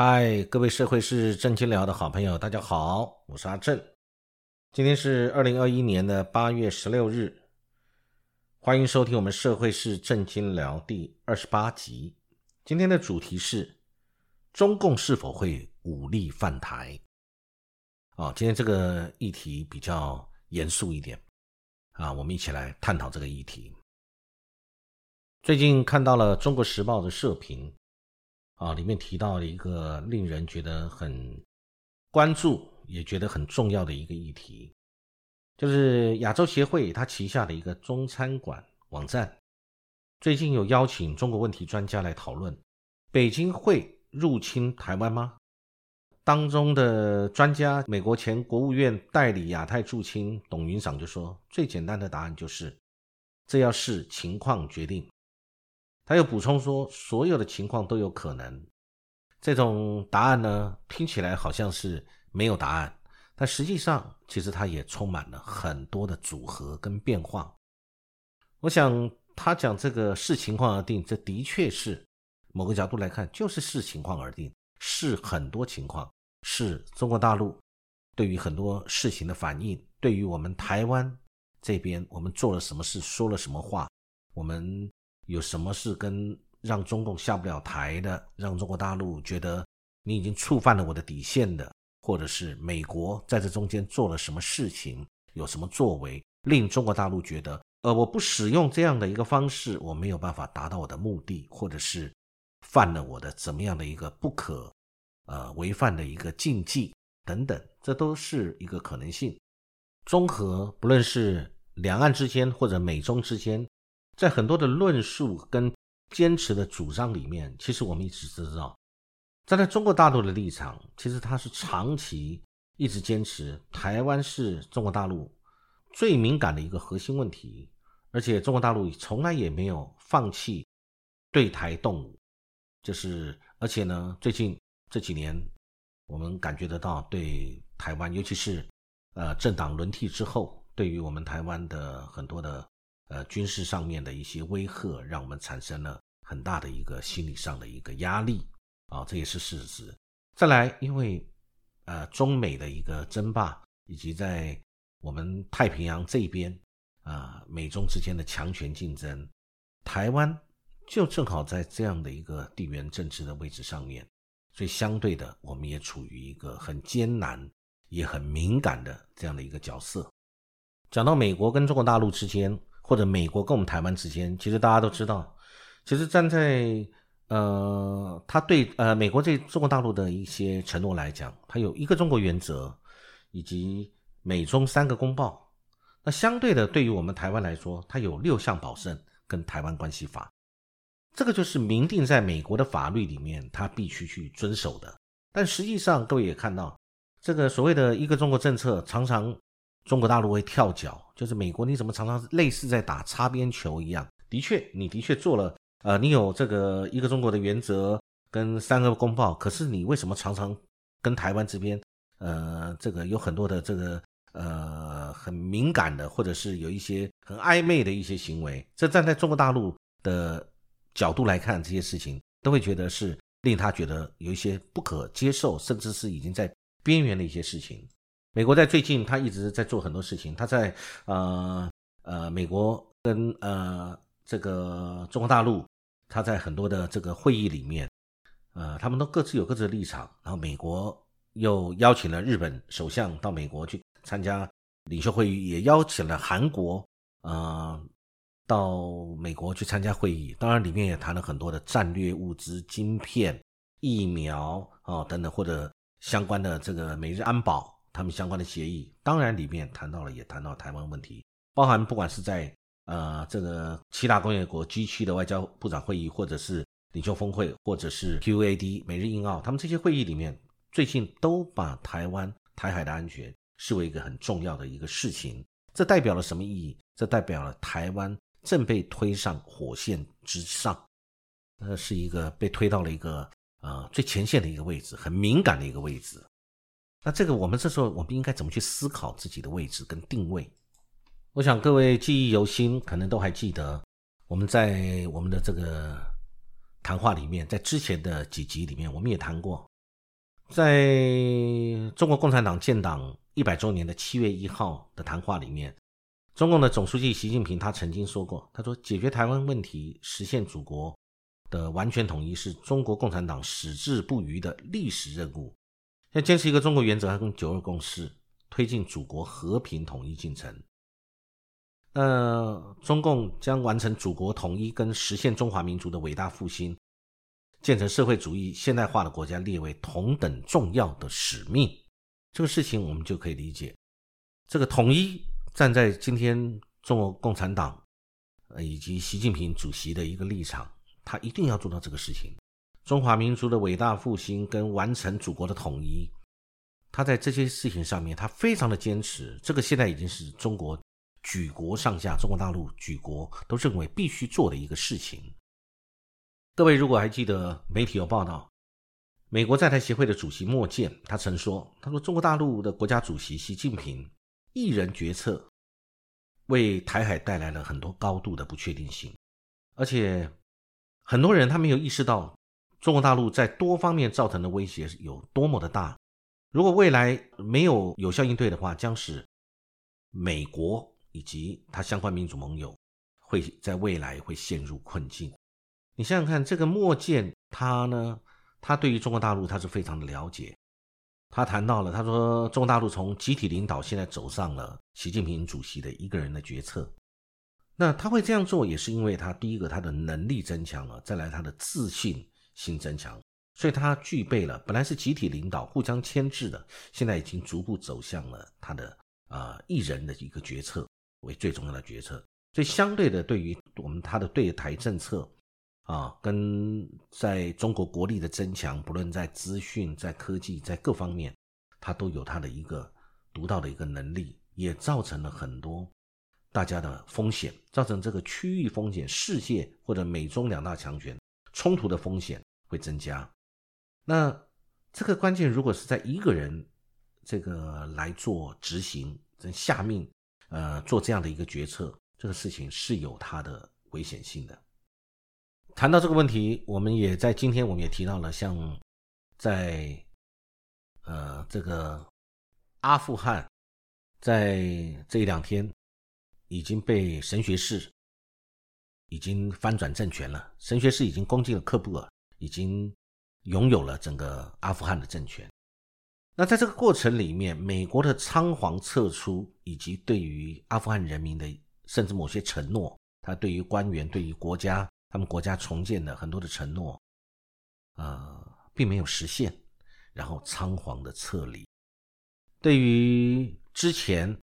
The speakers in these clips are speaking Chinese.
嗨，各位社会是正经聊的好朋友，大家好，我是阿正。今天是二零二一年的八月十六日，欢迎收听我们社会是正经聊第二十八集。今天的主题是中共是否会武力犯台？哦，今天这个议题比较严肃一点啊，我们一起来探讨这个议题。最近看到了《中国时报》的社评。啊，里面提到了一个令人觉得很关注，也觉得很重要的一个议题，就是亚洲协会它旗下的一个中餐馆网站，最近有邀请中国问题专家来讨论，北京会入侵台湾吗？当中的专家，美国前国务院代理亚太驻青董云赏就说，最简单的答案就是，这要视情况决定。他又补充说，所有的情况都有可能。这种答案呢，听起来好像是没有答案，但实际上，其实它也充满了很多的组合跟变化。我想，他讲这个视情况而定，这的确是某个角度来看，就是视情况而定，视很多情况，是中国大陆对于很多事情的反应，对于我们台湾这边，我们做了什么事，说了什么话，我们。有什么是跟让中共下不了台的，让中国大陆觉得你已经触犯了我的底线的，或者是美国在这中间做了什么事情，有什么作为，令中国大陆觉得，呃，我不使用这样的一个方式，我没有办法达到我的目的，或者是犯了我的怎么样的一个不可，呃，违反的一个禁忌等等，这都是一个可能性。综合不论是两岸之间或者美中之间。在很多的论述跟坚持的主张里面，其实我们一直知道，站在中国大陆的立场，其实他是长期一直坚持台湾是中国大陆最敏感的一个核心问题，而且中国大陆从来也没有放弃对台动武，就是而且呢，最近这几年我们感觉得到对台湾，尤其是呃政党轮替之后，对于我们台湾的很多的。呃，军事上面的一些威吓，让我们产生了很大的一个心理上的一个压力啊，这也是事实。再来，因为呃，中美的一个争霸，以及在我们太平洋这边啊，美中之间的强权竞争，台湾就正好在这样的一个地缘政治的位置上面，所以相对的，我们也处于一个很艰难也很敏感的这样的一个角色。讲到美国跟中国大陆之间。或者美国跟我们台湾之间，其实大家都知道，其实站在呃，他对呃美国对中国大陆的一些承诺来讲，它有一个中国原则，以及美中三个公报。那相对的，对于我们台湾来说，它有六项保证跟台湾关系法，这个就是明定在美国的法律里面，它必须去遵守的。但实际上，各位也看到，这个所谓的一个中国政策，常常。中国大陆会跳脚，就是美国，你怎么常常类似在打擦边球一样？的确，你的确做了，呃，你有这个一个中国的原则跟三个公报，可是你为什么常常跟台湾这边，呃，这个有很多的这个呃很敏感的，或者是有一些很暧昧的一些行为？这站在中国大陆的角度来看，这些事情都会觉得是令他觉得有一些不可接受，甚至是已经在边缘的一些事情。美国在最近，他一直在做很多事情。他在呃呃，美国跟呃这个中国大陆，他在很多的这个会议里面，呃，他们都各自有各自的立场。然后美国又邀请了日本首相到美国去参加领袖会议，也邀请了韩国呃到美国去参加会议。当然，里面也谈了很多的战略物资、晶片、疫苗啊等等，或者相关的这个美日安保。他们相关的协议，当然里面谈到了，也谈到台湾问题，包含不管是在呃这个七大工业国 G 七的外交部长会议，或者是领袖峰会，或者是 QAD 美日印澳，他们这些会议里面，最近都把台湾台海的安全视为一个很重要的一个事情。这代表了什么意义？这代表了台湾正被推上火线之上，呃，是一个被推到了一个呃最前线的一个位置，很敏感的一个位置。那这个，我们这时候我们应该怎么去思考自己的位置跟定位？我想各位记忆犹新，可能都还记得我们在我们的这个谈话里面，在之前的几集里面，我们也谈过在中国共产党建党一百周年的七月一号的谈话里面，中共的总书记习近平他曾经说过，他说解决台湾问题、实现祖国的完全统一是中国共产党矢志不渝的历史任务。要坚持一个中国原则还跟九二共识，推进祖国和平统一进程。那中共将完成祖国统一跟实现中华民族的伟大复兴，建成社会主义现代化的国家列为同等重要的使命。这个事情我们就可以理解，这个统一站在今天中国共产党呃以及习近平主席的一个立场，他一定要做到这个事情。中华民族的伟大复兴跟完成祖国的统一，他在这些事情上面，他非常的坚持。这个现在已经是中国举国上下，中国大陆举国都认为必须做的一个事情。各位如果还记得，媒体有报道，美国在台协会的主席莫健，他曾说：“他说中国大陆的国家主席习近平一人决策，为台海带来了很多高度的不确定性，而且很多人他没有意识到。”中国大陆在多方面造成的威胁有多么的大？如果未来没有有效应对的话，将使美国以及它相关民主盟友会在未来会陷入困境。你想想看，这个莫健他呢，他对于中国大陆他是非常的了解。他谈到了，他说中国大陆从集体领导现在走上了习近平主席的一个人的决策。那他会这样做，也是因为他第一个他的能力增强了，再来他的自信。新增强，所以他具备了本来是集体领导、互相牵制的，现在已经逐步走向了他的啊一人的一个决策为最重要的决策。所以相对的，对于我们他的对台政策啊，跟在中国国力的增强，不论在资讯、在科技、在各方面，他都有他的一个独到的一个能力，也造成了很多大家的风险，造成这个区域风险、世界或者美中两大强权冲突的风险。会增加，那这个关键如果是在一个人这个来做执行、下命，呃，做这样的一个决策，这个事情是有它的危险性的。谈到这个问题，我们也在今天我们也提到了，像在呃这个阿富汗，在这一两天已经被神学士已经翻转政权了，神学士已经攻进了喀布尔。已经拥有了整个阿富汗的政权。那在这个过程里面，美国的仓皇撤出，以及对于阿富汗人民的甚至某些承诺，他对于官员、对于国家、他们国家重建的很多的承诺，呃，并没有实现，然后仓皇的撤离。对于之前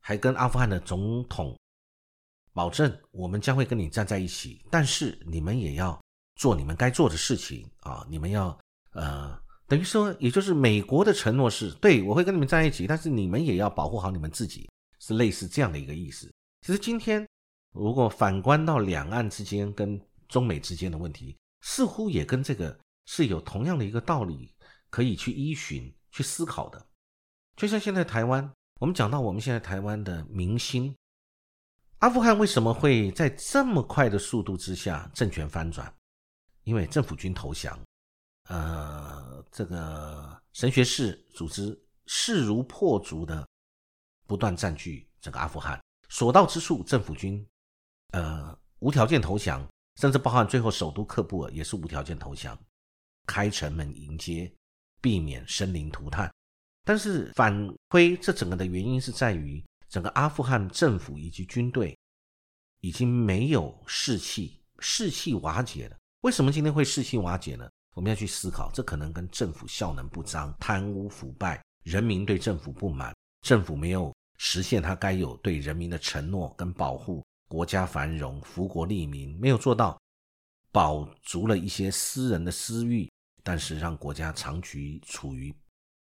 还跟阿富汗的总统保证，我们将会跟你站在一起，但是你们也要。做你们该做的事情啊！你们要呃，等于说，也就是美国的承诺是对我会跟你们在一起，但是你们也要保护好你们自己，是类似这样的一个意思。其实今天如果反观到两岸之间跟中美之间的问题，似乎也跟这个是有同样的一个道理可以去依循、去思考的。就像现在台湾，我们讲到我们现在台湾的明星，阿富汗为什么会在这么快的速度之下政权翻转？因为政府军投降，呃，这个神学士组织势如破竹的不断占据整个阿富汗，所到之处，政府军呃无条件投降，甚至包含最后首都喀布尔也是无条件投降，开城门迎接，避免生灵涂炭。但是反推这整个的原因是在于整个阿富汗政府以及军队已经没有士气，士气瓦解了。为什么今天会士气瓦解呢？我们要去思考，这可能跟政府效能不彰、贪污腐败、人民对政府不满、政府没有实现他该有对人民的承诺跟保护国家繁荣、福国利民，没有做到，保足了一些私人的私欲，但是让国家长期处于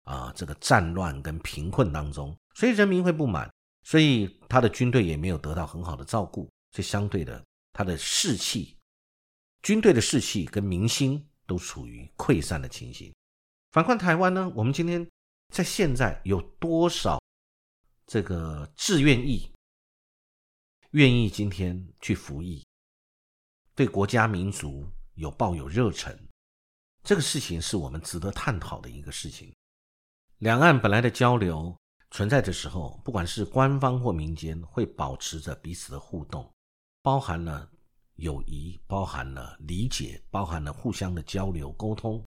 啊这个战乱跟贫困当中，所以人民会不满，所以他的军队也没有得到很好的照顾，所以相对的他的士气。军队的士气跟民心都处于溃散的情形。反观台湾呢，我们今天在现在有多少这个志愿意愿意今天去服役，对国家民族有抱有热忱，这个事情是我们值得探讨的一个事情。两岸本来的交流存在的时候，不管是官方或民间，会保持着彼此的互动，包含了友谊，包含了理解，包含了互相的交流沟通。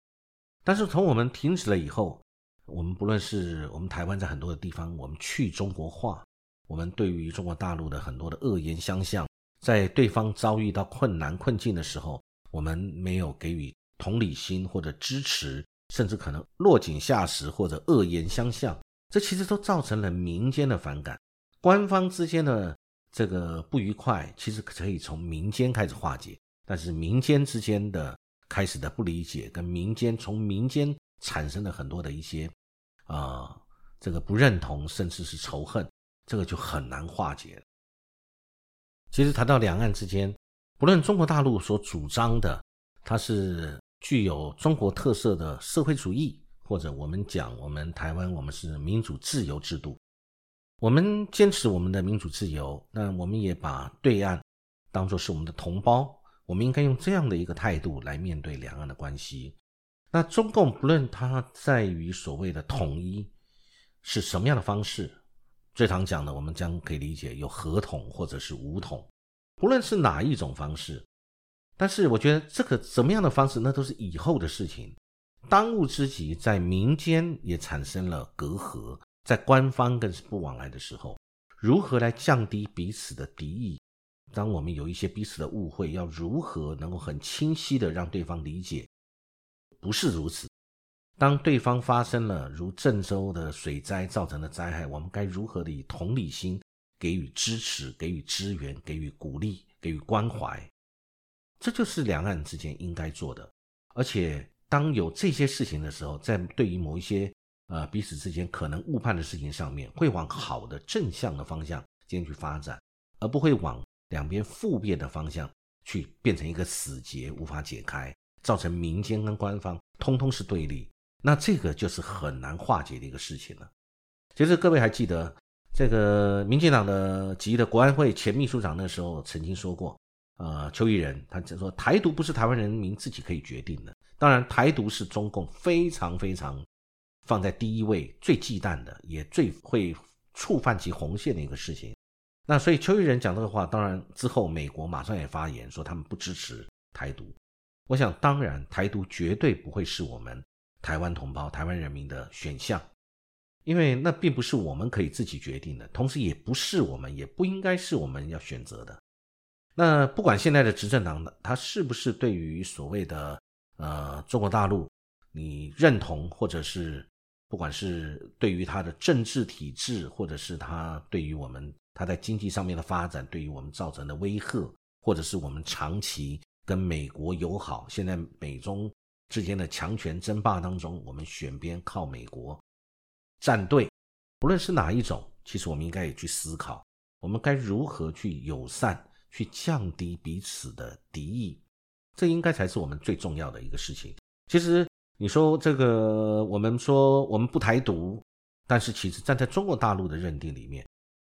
但是从我们停止了以后，我们不论是我们台湾在很多的地方，我们去中国化，我们对于中国大陆的很多的恶言相向，在对方遭遇到困难困境的时候，我们没有给予同理心或者支持，甚至可能落井下石或者恶言相向，这其实都造成了民间的反感。官方之间的这个不愉快，其实可以从民间开始化解，但是民间之间的。开始的不理解，跟民间从民间产生的很多的一些啊，这个不认同，甚至是仇恨，这个就很难化解。其实谈到两岸之间，不论中国大陆所主张的，它是具有中国特色的社会主义，或者我们讲我们台湾我们是民主自由制度，我们坚持我们的民主自由，那我们也把对岸当作是我们的同胞。我们应该用这样的一个态度来面对两岸的关系。那中共不论它在于所谓的统一是什么样的方式，最常讲的，我们将可以理解有合统或者是武统，不论是哪一种方式，但是我觉得这个怎么样的方式，那都是以后的事情。当务之急，在民间也产生了隔阂，在官方更是不往来的时候，如何来降低彼此的敌意？当我们有一些彼此的误会，要如何能够很清晰的让对方理解？不是如此。当对方发生了如郑州的水灾造成的灾害，我们该如何的以同理心给予支持、给予支援、给予鼓励、给予关怀？这就是两岸之间应该做的。而且，当有这些事情的时候，在对于某一些呃彼此之间可能误判的事情上面，会往好的正向的方向进去发展，而不会往。两边复变的方向去变成一个死结，无法解开，造成民间跟官方通通是对立，那这个就是很难化解的一个事情了。其实各位还记得，这个民进党的籍的国安会前秘书长那时候曾经说过，呃，邱毅人他就说台独不是台湾人民自己可以决定的，当然台独是中共非常非常放在第一位、最忌惮的，也最会触犯其红线的一个事情。那所以邱毅人讲这个话，当然之后美国马上也发言说他们不支持台独。我想当然台独绝对不会是我们台湾同胞、台湾人民的选项，因为那并不是我们可以自己决定的，同时也不是我们也不应该是我们要选择的。那不管现在的执政党的他是不是对于所谓的呃中国大陆你认同，或者是不管是对于他的政治体制，或者是他对于我们。它在经济上面的发展对于我们造成的威吓，或者是我们长期跟美国友好，现在美中之间的强权争霸当中，我们选边靠美国站队，不论是哪一种，其实我们应该也去思考，我们该如何去友善，去降低彼此的敌意，这应该才是我们最重要的一个事情。其实你说这个，我们说我们不台独，但是其实站在中国大陆的认定里面。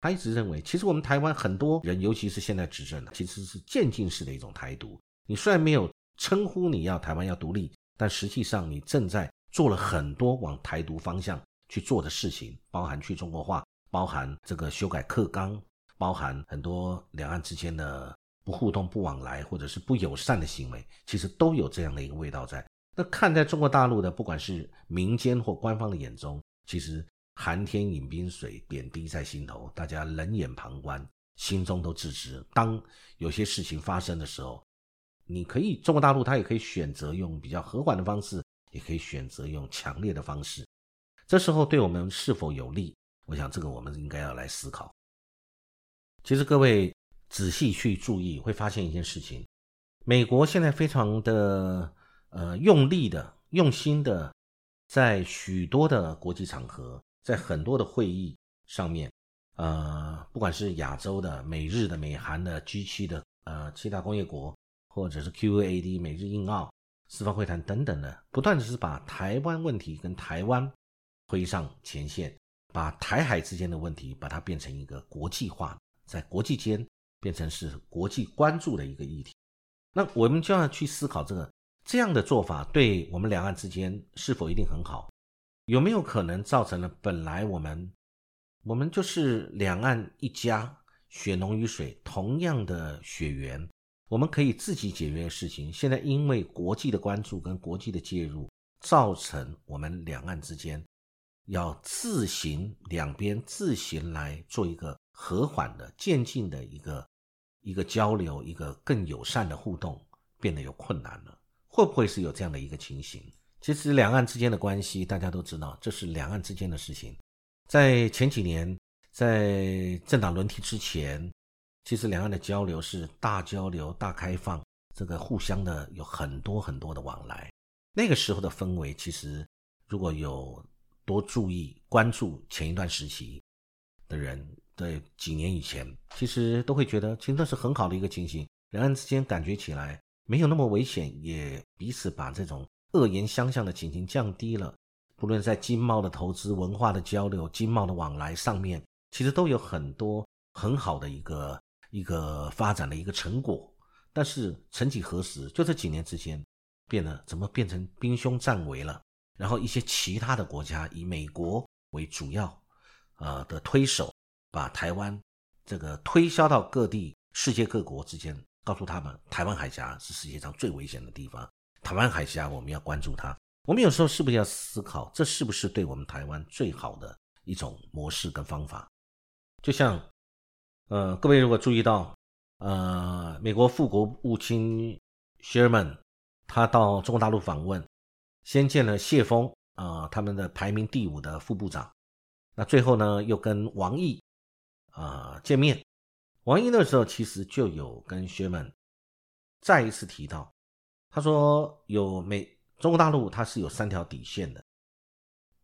他一直认为，其实我们台湾很多人，尤其是现在执政的，其实是渐进式的一种台独。你虽然没有称呼你要台湾要独立，但实际上你正在做了很多往台独方向去做的事情，包含去中国化，包含这个修改课纲，包含很多两岸之间的不互动、不往来或者是不友善的行为，其实都有这样的一个味道在。那看在中国大陆的，不管是民间或官方的眼中，其实。寒天饮冰水，点滴在心头，大家冷眼旁观，心中都自知。当有些事情发生的时候，你可以中国大陆，他也可以选择用比较和缓的方式，也可以选择用强烈的方式。这时候对我们是否有利？我想这个我们应该要来思考。其实各位仔细去注意，会发现一件事情：美国现在非常的呃用力的、用心的，在许多的国际场合。在很多的会议上面，呃，不管是亚洲的、美日的、美韩的、G7 的，呃，七大工业国，或者是 QAD、美日印澳四方会谈等等的，不断的是把台湾问题跟台湾推上前线，把台海之间的问题把它变成一个国际化，在国际间变成是国际关注的一个议题。那我们就要去思考这个这样的做法对我们两岸之间是否一定很好？有没有可能造成了本来我们我们就是两岸一家，血浓于水，同样的血缘，我们可以自己解决的事情，现在因为国际的关注跟国际的介入，造成我们两岸之间要自行两边自行来做一个和缓的渐进的一个一个交流，一个更友善的互动，变得有困难了。会不会是有这样的一个情形？其实两岸之间的关系，大家都知道，这是两岸之间的事情。在前几年，在政党轮替之前，其实两岸的交流是大交流、大开放，这个互相的有很多很多的往来。那个时候的氛围，其实如果有多注意关注前一段时期的人，对几年以前，其实都会觉得，其实那是很好的一个情形。两岸之间感觉起来。没有那么危险，也彼此把这种恶言相向的情形降低了。不论在经贸的投资、文化的交流、经贸的往来上面，其实都有很多很好的一个一个发展的一个成果。但是曾几何时，就这几年之间，变了，怎么变成兵凶战危了？然后一些其他的国家以美国为主要，呃的推手，把台湾这个推销到各地世界各国之间。告诉他们，台湾海峡是世界上最危险的地方。台湾海峡我们要关注它。我们有时候是不是要思考，这是不是对我们台湾最好的一种模式跟方法？就像，呃，各位如果注意到，呃，美国副国务卿 Sherman 他到中国大陆访问，先见了谢峰啊，他们的排名第五的副部长。那最后呢，又跟王毅啊见面。王毅那时候其实就有跟薛们再一次提到，他说有美中国大陆它是有三条底线的，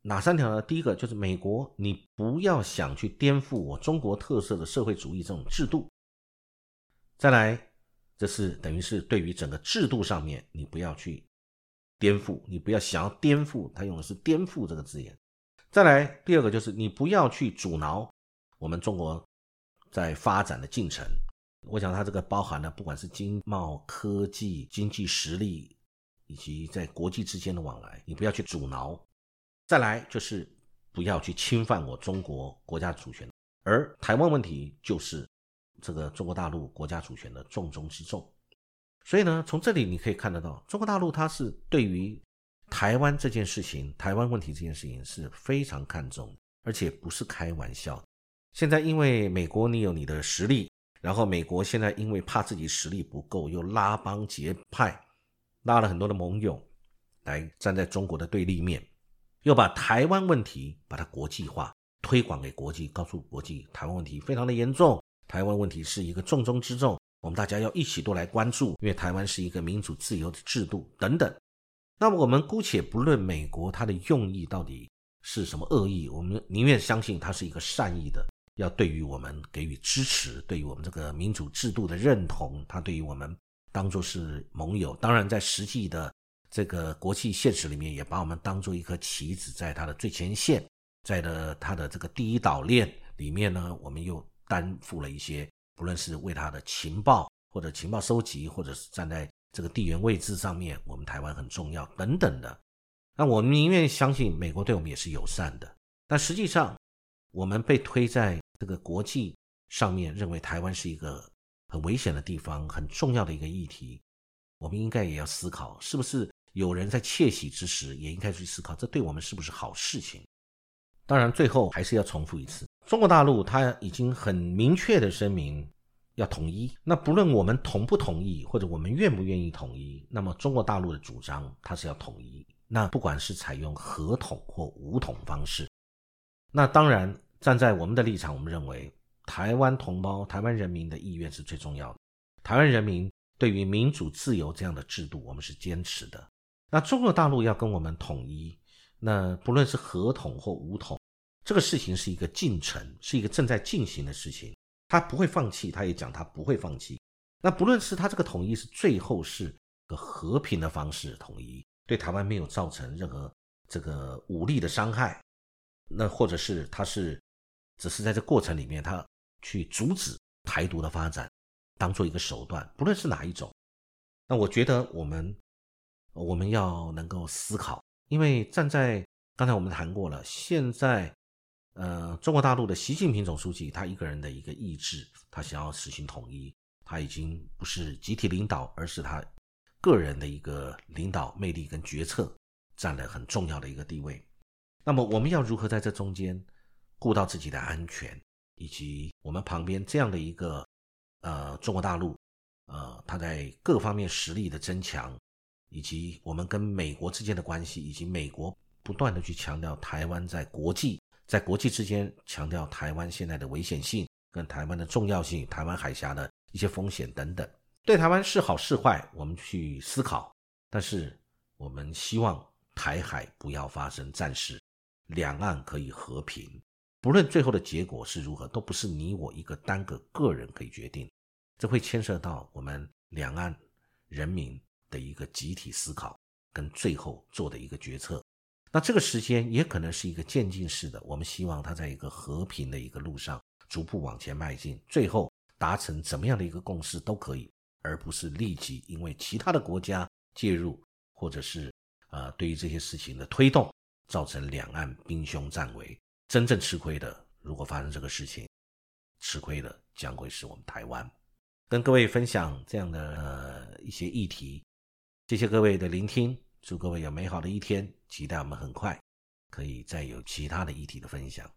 哪三条呢？第一个就是美国，你不要想去颠覆我中国特色的社会主义这种制度。再来，这是等于是对于整个制度上面，你不要去颠覆，你不要想要颠覆，他用的是颠覆这个字眼。再来，第二个就是你不要去阻挠我们中国。在发展的进程，我想它这个包含了不管是经贸、科技、经济实力，以及在国际之间的往来，你不要去阻挠。再来就是不要去侵犯我中国国家主权，而台湾问题就是这个中国大陆国家主权的重中之重。所以呢，从这里你可以看得到，中国大陆它是对于台湾这件事情、台湾问题这件事情是非常看重，而且不是开玩笑。现在因为美国你有你的实力，然后美国现在因为怕自己实力不够，又拉帮结派，拉了很多的盟友来站在中国的对立面，又把台湾问题把它国际化，推广给国际，告诉国际台湾问题非常的严重，台湾问题是一个重中之重，我们大家要一起都来关注，因为台湾是一个民主自由的制度等等。那么我们姑且不论美国它的用意到底是什么恶意，我们宁愿相信它是一个善意的。要对于我们给予支持，对于我们这个民主制度的认同，他对于我们当做是盟友。当然，在实际的这个国际现实里面，也把我们当做一颗棋子，在他的最前线，在的他的这个第一岛链里面呢，我们又担负了一些，不论是为他的情报或者情报收集，或者是站在这个地缘位置上面，我们台湾很重要等等的。那我们宁愿相信美国对我们也是友善的，但实际上我们被推在。这个国际上面认为台湾是一个很危险的地方，很重要的一个议题，我们应该也要思考，是不是有人在窃喜之时，也应该去思考，这对我们是不是好事情？当然，最后还是要重复一次，中国大陆它已经很明确的声明要统一。那不论我们同不同意，或者我们愿不愿意统一，那么中国大陆的主张它是要统一。那不管是采用合统或武统方式，那当然。站在我们的立场，我们认为台湾同胞、台湾人民的意愿是最重要的。台湾人民对于民主自由这样的制度，我们是坚持的。那中国大陆要跟我们统一，那不论是合统或武统，这个事情是一个进程，是一个正在进行的事情。他不会放弃，他也讲他不会放弃。那不论是他这个统一是最后是个和平的方式统一，对台湾没有造成任何这个武力的伤害，那或者是他是。只是在这过程里面，他去阻止台独的发展，当做一个手段，不论是哪一种。那我觉得我们我们要能够思考，因为站在刚才我们谈过了，现在呃中国大陆的习近平总书记他一个人的一个意志，他想要实行统一，他已经不是集体领导，而是他个人的一个领导魅力跟决策占了很重要的一个地位。那么我们要如何在这中间顾到自己的安全，以及我们旁边这样的一个呃中国大陆，呃，它在各方面实力的增强。以及我们跟美国之间的关系，以及美国不断的去强调台湾在国际在国际之间强调台湾现在的危险性跟台湾的重要性，台湾海峡的一些风险等等，对台湾是好是坏，我们去思考。但是我们希望台海不要发生战事，两岸可以和平。不论最后的结果是如何，都不是你我一个单个个人可以决定，这会牵涉到我们两岸人民。的一个集体思考跟最后做的一个决策，那这个时间也可能是一个渐进式的。我们希望它在一个和平的一个路上逐步往前迈进，最后达成怎么样的一个共识都可以，而不是立即因为其他的国家介入或者是呃对于这些事情的推动，造成两岸兵凶战危。真正吃亏的，如果发生这个事情，吃亏的将会是我们台湾。跟各位分享这样的一些议题。谢谢各位的聆听，祝各位有美好的一天。期待我们很快可以再有其他的议题的分享。